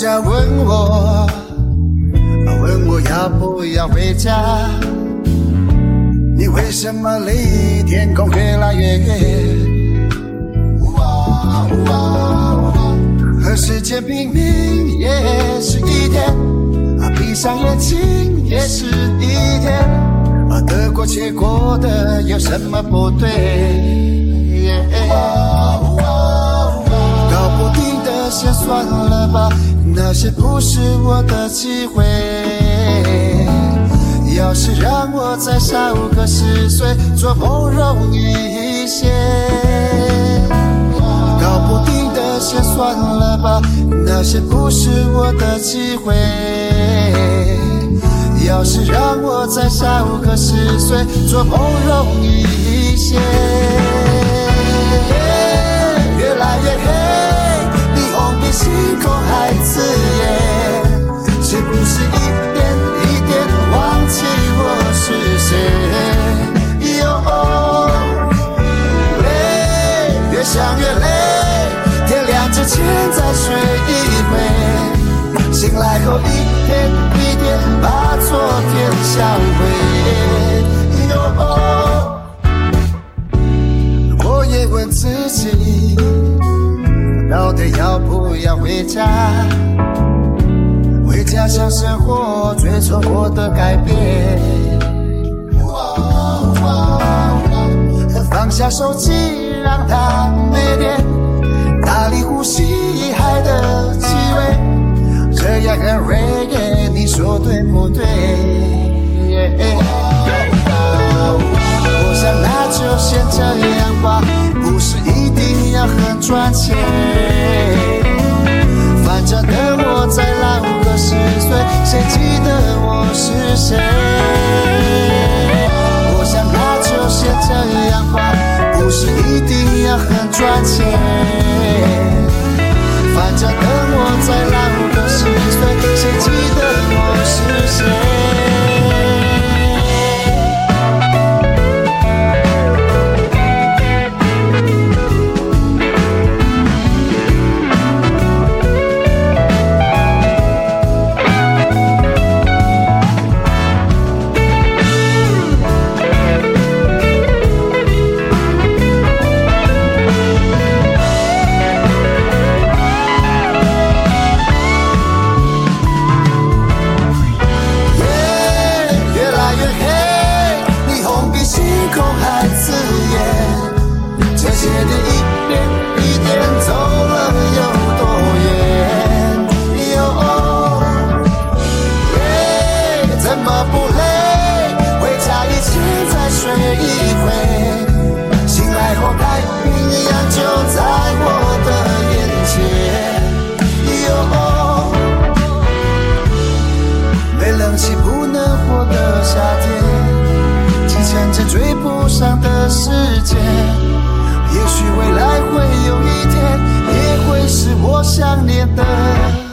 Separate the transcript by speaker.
Speaker 1: 家问我，问我要不要回家？你为什么离天空越来越远？和时间拼命也是一天，闭上眼睛也是一天，得过且过的有什么不对？搞不定的先算了吧，那些不是我的机会。要是让我再少个十岁，做梦容易一些。搞不定的先算了吧，那些不是我的机会。要是让我再少个十岁，做梦容易想越累，天亮之前再睡一回，醒来后一天一天把昨天销毁。哟。我也问自己，到底要不要回家？回家乡生活最错过的改变。放下手机，让它没电，大力呼吸海的气味，这样很危险你说对不对？我想那就先这样吧，不是一定要很赚钱。反正等我再老个十岁，谁记得我是谁？我想那就先这样吧，不是一反正等我再这些年一点一点走了有多远？哟，累怎么不累？回家以前再睡一回，醒来后太平洋就在我的眼前。哟。没冷气不能活的夏天，继承着追不上的时间。也许未来会有一天也会是我想念的。